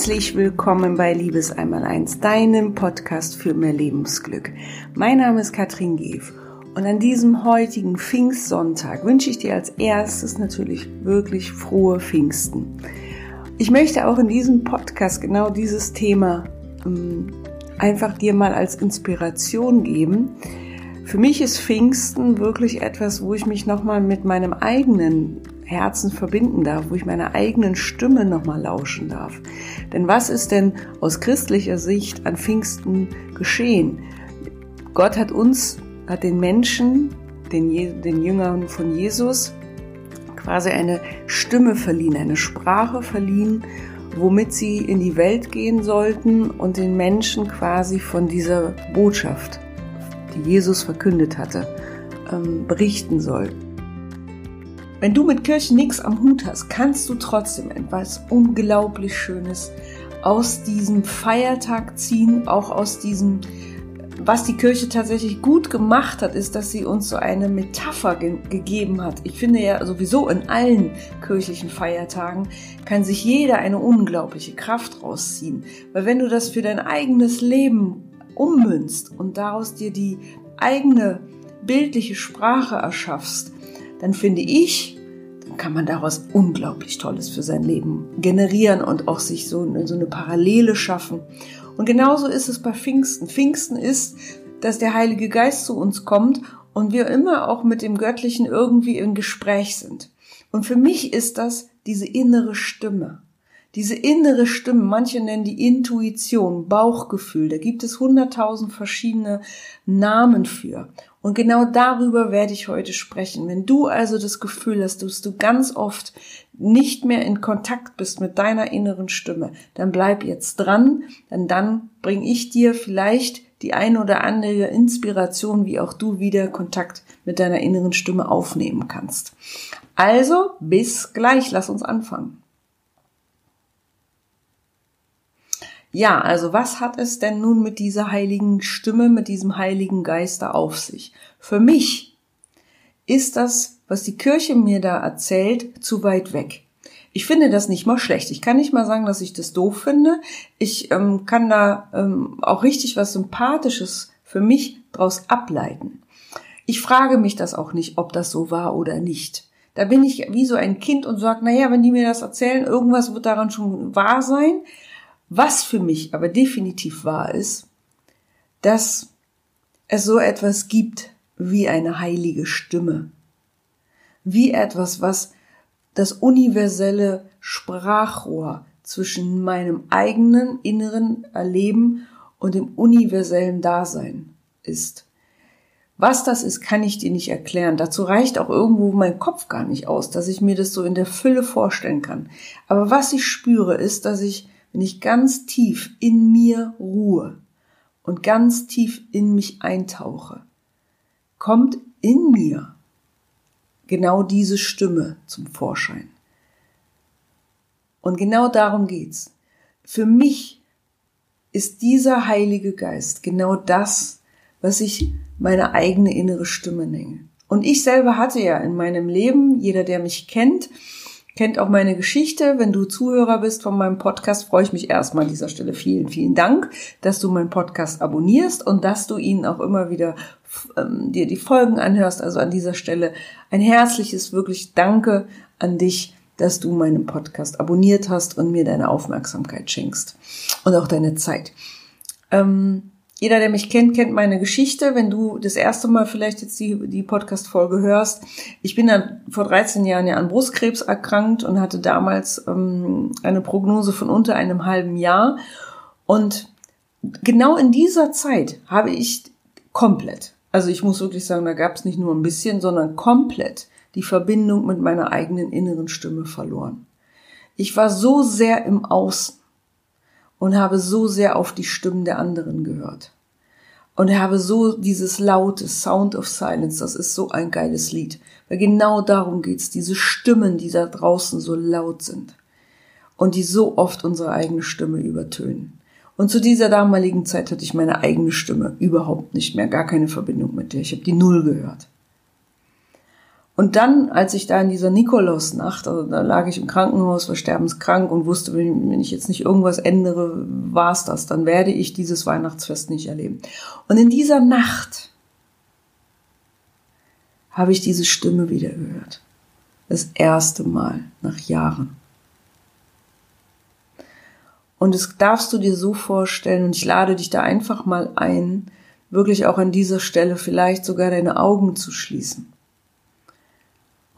Herzlich willkommen bei Liebes einmal eins, deinem Podcast für mehr Lebensglück. Mein Name ist Katrin Geef und an diesem heutigen Pfingstsonntag wünsche ich dir als erstes natürlich wirklich frohe Pfingsten. Ich möchte auch in diesem Podcast genau dieses Thema ähm, einfach dir mal als Inspiration geben. Für mich ist Pfingsten wirklich etwas, wo ich mich nochmal mit meinem eigenen Herzen verbinden darf, wo ich meiner eigenen Stimme nochmal lauschen darf. Denn was ist denn aus christlicher Sicht an Pfingsten geschehen? Gott hat uns, hat den Menschen, den, den Jüngern von Jesus, quasi eine Stimme verliehen, eine Sprache verliehen, womit sie in die Welt gehen sollten und den Menschen quasi von dieser Botschaft, die Jesus verkündet hatte, ähm, berichten sollten. Wenn du mit Kirchen nichts am Hut hast, kannst du trotzdem etwas unglaublich Schönes aus diesem Feiertag ziehen, auch aus diesem, was die Kirche tatsächlich gut gemacht hat, ist, dass sie uns so eine Metapher ge gegeben hat. Ich finde ja sowieso in allen kirchlichen Feiertagen kann sich jeder eine unglaubliche Kraft rausziehen. Weil wenn du das für dein eigenes Leben ummünzt und daraus dir die eigene bildliche Sprache erschaffst, dann finde ich, dann kann man daraus unglaublich Tolles für sein Leben generieren und auch sich so eine, so eine Parallele schaffen. Und genauso ist es bei Pfingsten. Pfingsten ist, dass der Heilige Geist zu uns kommt und wir immer auch mit dem Göttlichen irgendwie in Gespräch sind. Und für mich ist das diese innere Stimme. Diese innere Stimme, manche nennen die Intuition, Bauchgefühl, da gibt es hunderttausend verschiedene Namen für. Und genau darüber werde ich heute sprechen. Wenn du also das Gefühl hast, dass du ganz oft nicht mehr in Kontakt bist mit deiner inneren Stimme, dann bleib jetzt dran, denn dann bringe ich dir vielleicht die eine oder andere Inspiration, wie auch du wieder Kontakt mit deiner inneren Stimme aufnehmen kannst. Also, bis gleich, lass uns anfangen. Ja, also was hat es denn nun mit dieser heiligen Stimme, mit diesem heiligen Geister auf sich? Für mich ist das, was die Kirche mir da erzählt, zu weit weg. Ich finde das nicht mal schlecht. Ich kann nicht mal sagen, dass ich das doof finde. Ich ähm, kann da ähm, auch richtig was Sympathisches für mich draus ableiten. Ich frage mich das auch nicht, ob das so war oder nicht. Da bin ich wie so ein Kind und sage, naja, wenn die mir das erzählen, irgendwas wird daran schon wahr sein. Was für mich aber definitiv wahr ist, dass es so etwas gibt wie eine heilige Stimme, wie etwas, was das universelle Sprachrohr zwischen meinem eigenen inneren Erleben und dem universellen Dasein ist. Was das ist, kann ich dir nicht erklären. Dazu reicht auch irgendwo mein Kopf gar nicht aus, dass ich mir das so in der Fülle vorstellen kann. Aber was ich spüre, ist, dass ich wenn ich ganz tief in mir ruhe und ganz tief in mich eintauche, kommt in mir genau diese Stimme zum Vorschein. Und genau darum geht's. Für mich ist dieser Heilige Geist genau das, was ich meine eigene innere Stimme nenne. Und ich selber hatte ja in meinem Leben, jeder, der mich kennt, kennt auch meine Geschichte. Wenn du Zuhörer bist von meinem Podcast, freue ich mich erstmal an dieser Stelle. Vielen, vielen Dank, dass du meinen Podcast abonnierst und dass du ihn auch immer wieder ähm, dir die Folgen anhörst. Also an dieser Stelle ein herzliches, wirklich Danke an dich, dass du meinen Podcast abonniert hast und mir deine Aufmerksamkeit schenkst und auch deine Zeit. Ähm, jeder, der mich kennt, kennt meine Geschichte. Wenn du das erste Mal vielleicht jetzt die, die Podcast-Folge hörst, ich bin dann vor 13 Jahren ja an Brustkrebs erkrankt und hatte damals ähm, eine Prognose von unter einem halben Jahr. Und genau in dieser Zeit habe ich komplett, also ich muss wirklich sagen, da gab es nicht nur ein bisschen, sondern komplett die Verbindung mit meiner eigenen inneren Stimme verloren. Ich war so sehr im Außen und habe so sehr auf die Stimmen der anderen gehört. Und habe so dieses laute Sound of Silence, das ist so ein geiles Lied, weil genau darum geht's, diese Stimmen, die da draußen so laut sind und die so oft unsere eigene Stimme übertönen. Und zu dieser damaligen Zeit hatte ich meine eigene Stimme überhaupt nicht mehr, gar keine Verbindung mit der. Ich habe die Null gehört. Und dann, als ich da in dieser Nikolausnacht, also da lag ich im Krankenhaus, war sterbenskrank und wusste, wenn, ich jetzt nicht irgendwas ändere, war es das, dann werde ich dieses Weihnachtsfest nicht erleben. Und in dieser Nacht habe ich diese Stimme wieder gehört. Das erste Mal nach Jahren. Und das darfst du dir so vorstellen, und ich lade dich da einfach mal ein, wirklich auch an dieser Stelle vielleicht sogar deine Augen zu schließen.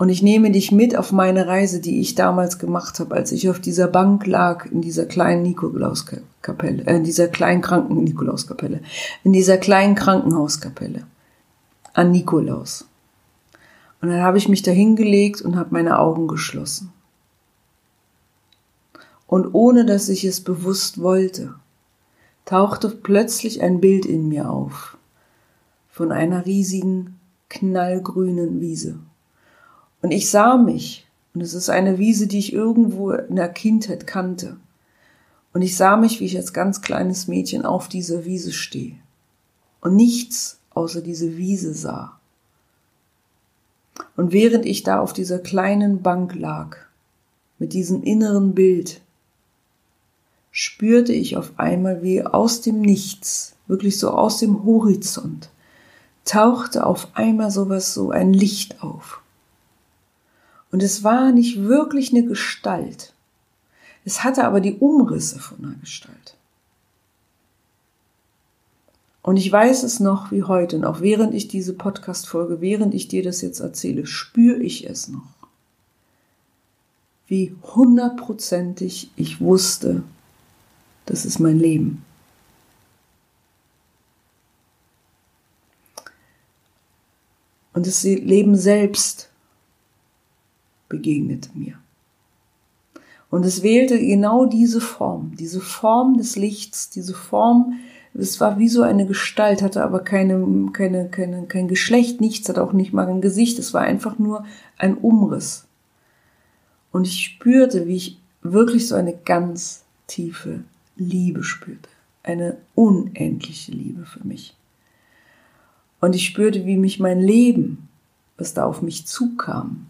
Und ich nehme dich mit auf meine Reise, die ich damals gemacht habe, als ich auf dieser Bank lag, in dieser kleinen Nikolauskapelle, äh, in dieser kleinen Kranken Nikolauskapelle, in dieser kleinen Krankenhauskapelle an Nikolaus. Und dann habe ich mich da hingelegt und habe meine Augen geschlossen. Und ohne dass ich es bewusst wollte, tauchte plötzlich ein Bild in mir auf von einer riesigen, knallgrünen Wiese. Und ich sah mich, und es ist eine Wiese, die ich irgendwo in der Kindheit kannte. Und ich sah mich, wie ich als ganz kleines Mädchen auf dieser Wiese stehe und nichts außer diese Wiese sah. Und während ich da auf dieser kleinen Bank lag, mit diesem inneren Bild, spürte ich auf einmal wie aus dem Nichts, wirklich so aus dem Horizont, tauchte auf einmal sowas, so ein Licht auf. Und es war nicht wirklich eine Gestalt. Es hatte aber die Umrisse von einer Gestalt. Und ich weiß es noch wie heute, und auch während ich diese Podcast-Folge, während ich dir das jetzt erzähle, spüre ich es noch. Wie hundertprozentig ich wusste, das ist mein Leben. Und das Leben selbst begegnete mir. Und es wählte genau diese Form, diese Form des Lichts, diese Form, es war wie so eine Gestalt, hatte aber keine, keine, keine, kein Geschlecht, nichts, hat auch nicht mal ein Gesicht, es war einfach nur ein Umriss. Und ich spürte, wie ich wirklich so eine ganz tiefe Liebe spürte, eine unendliche Liebe für mich. Und ich spürte, wie mich mein Leben, was da auf mich zukam,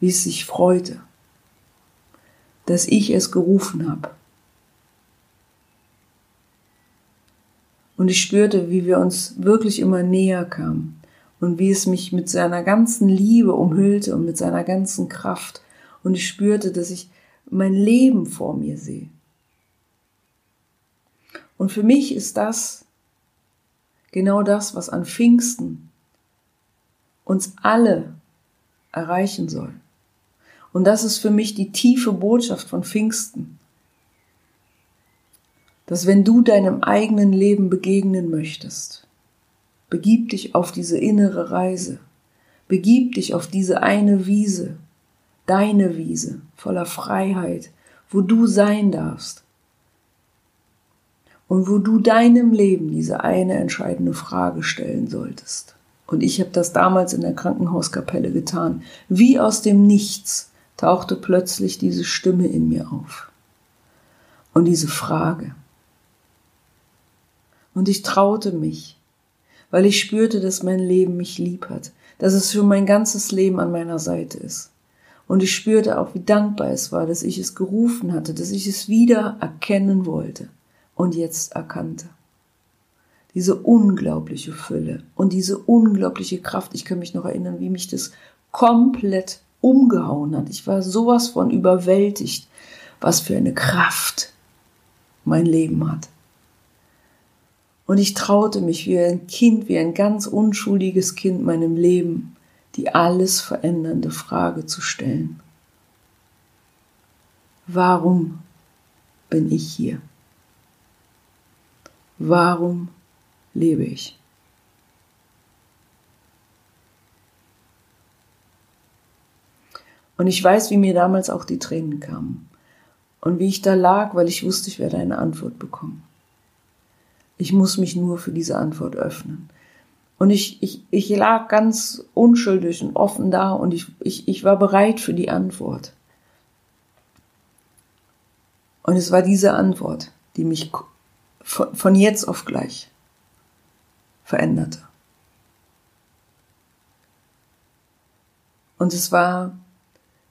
wie es sich freute, dass ich es gerufen habe. Und ich spürte, wie wir uns wirklich immer näher kamen und wie es mich mit seiner ganzen Liebe umhüllte und mit seiner ganzen Kraft. Und ich spürte, dass ich mein Leben vor mir sehe. Und für mich ist das genau das, was an Pfingsten uns alle erreichen soll. Und das ist für mich die tiefe Botschaft von Pfingsten. Dass wenn du deinem eigenen Leben begegnen möchtest, begib dich auf diese innere Reise, begib dich auf diese eine Wiese, deine Wiese voller Freiheit, wo du sein darfst und wo du deinem Leben diese eine entscheidende Frage stellen solltest. Und ich habe das damals in der Krankenhauskapelle getan. Wie aus dem Nichts tauchte plötzlich diese Stimme in mir auf. Und diese Frage. Und ich traute mich, weil ich spürte, dass mein Leben mich lieb hat, dass es für mein ganzes Leben an meiner Seite ist. Und ich spürte auch, wie dankbar es war, dass ich es gerufen hatte, dass ich es wieder erkennen wollte und jetzt erkannte. Diese unglaubliche Fülle und diese unglaubliche Kraft. Ich kann mich noch erinnern, wie mich das komplett umgehauen hat. Ich war sowas von überwältigt, was für eine Kraft mein Leben hat. Und ich traute mich wie ein Kind, wie ein ganz unschuldiges Kind meinem Leben, die alles verändernde Frage zu stellen. Warum bin ich hier? Warum lebe ich? Und ich weiß, wie mir damals auch die Tränen kamen. Und wie ich da lag, weil ich wusste, ich werde eine Antwort bekommen. Ich muss mich nur für diese Antwort öffnen. Und ich, ich, ich lag ganz unschuldig und offen da und ich, ich, ich war bereit für die Antwort. Und es war diese Antwort, die mich von, von jetzt auf gleich veränderte. Und es war,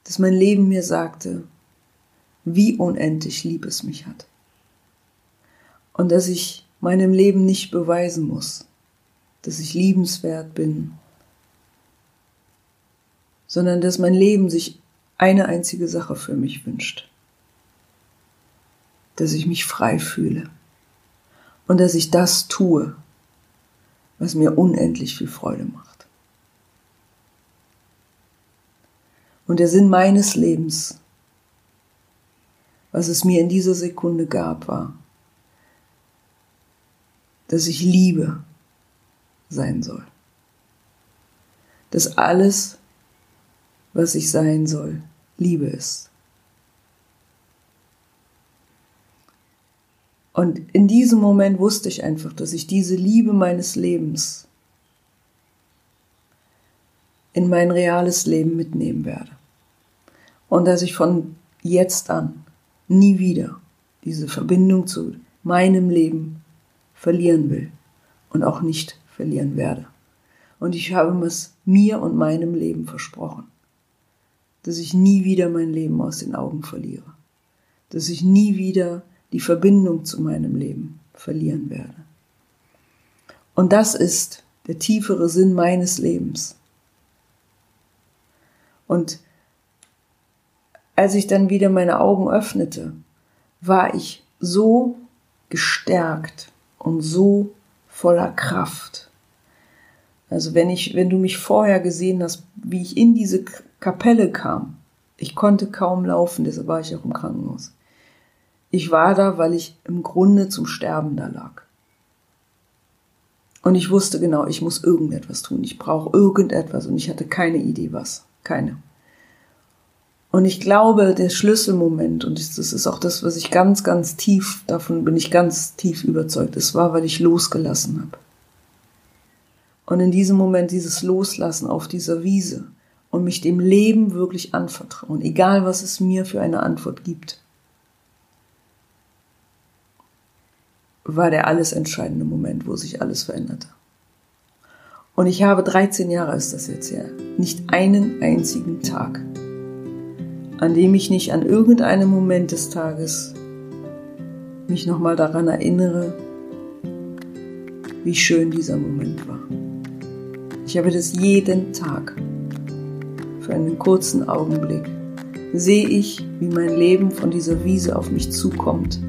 dass mein Leben mir sagte, wie unendlich lieb es mich hat. Und dass ich meinem Leben nicht beweisen muss, dass ich liebenswert bin, sondern dass mein Leben sich eine einzige Sache für mich wünscht, dass ich mich frei fühle und dass ich das tue, was mir unendlich viel Freude macht. Und der Sinn meines Lebens, was es mir in dieser Sekunde gab, war, dass ich Liebe sein soll. Dass alles, was ich sein soll, Liebe ist. Und in diesem Moment wusste ich einfach, dass ich diese Liebe meines Lebens in mein reales Leben mitnehmen werde. Und dass ich von jetzt an nie wieder diese Verbindung zu meinem Leben verlieren will und auch nicht verlieren werde. Und ich habe es mir und meinem Leben versprochen, dass ich nie wieder mein Leben aus den Augen verliere, dass ich nie wieder die Verbindung zu meinem Leben verlieren werde. Und das ist der tiefere Sinn meines Lebens. Und als ich dann wieder meine Augen öffnete, war ich so gestärkt und so voller Kraft. Also wenn ich, wenn du mich vorher gesehen hast, wie ich in diese Kapelle kam, ich konnte kaum laufen, deshalb war ich auch im Krankenhaus. Ich war da, weil ich im Grunde zum Sterben da lag. Und ich wusste genau, ich muss irgendetwas tun. Ich brauche irgendetwas und ich hatte keine Idee was. Keine. Und ich glaube, der Schlüsselmoment, und das ist auch das, was ich ganz, ganz tief, davon bin ich ganz tief überzeugt, es war, weil ich losgelassen habe. Und in diesem Moment dieses Loslassen auf dieser Wiese und mich dem Leben wirklich anvertrauen, egal was es mir für eine Antwort gibt. war der alles entscheidende Moment, wo sich alles veränderte. Und ich habe 13 Jahre ist das jetzt her, nicht einen einzigen Tag, an dem ich nicht an irgendeinem Moment des Tages mich nochmal daran erinnere, wie schön dieser Moment war. Ich habe das jeden Tag für einen kurzen Augenblick sehe ich, wie mein Leben von dieser Wiese auf mich zukommt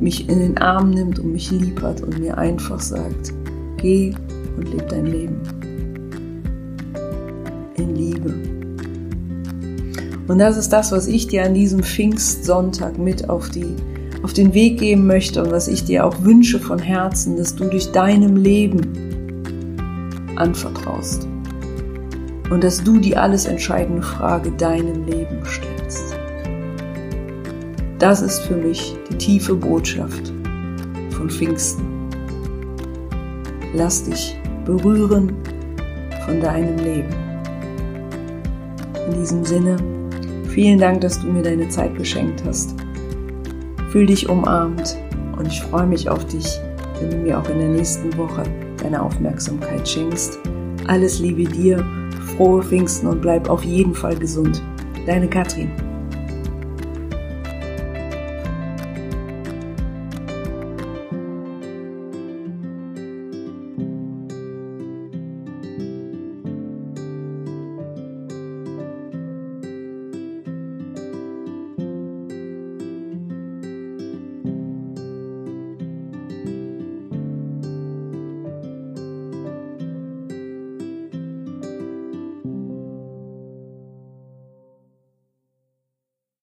mich in den Arm nimmt und mich lieb hat und mir einfach sagt, geh und leb dein Leben. Und das ist das, was ich dir an diesem Pfingstsonntag mit auf, die, auf den Weg geben möchte und was ich dir auch wünsche von Herzen, dass du durch deinem Leben anvertraust. Und dass du die alles entscheidende Frage deinem Leben stellst. Das ist für mich die tiefe Botschaft von Pfingsten. Lass dich berühren von deinem Leben. In diesem Sinne, vielen Dank, dass du mir deine Zeit geschenkt hast. Fühl dich umarmt und ich freue mich auf dich, wenn du mir auch in der nächsten Woche deine Aufmerksamkeit schenkst. Alles Liebe dir, frohe Pfingsten und bleib auf jeden Fall gesund. Deine Katrin.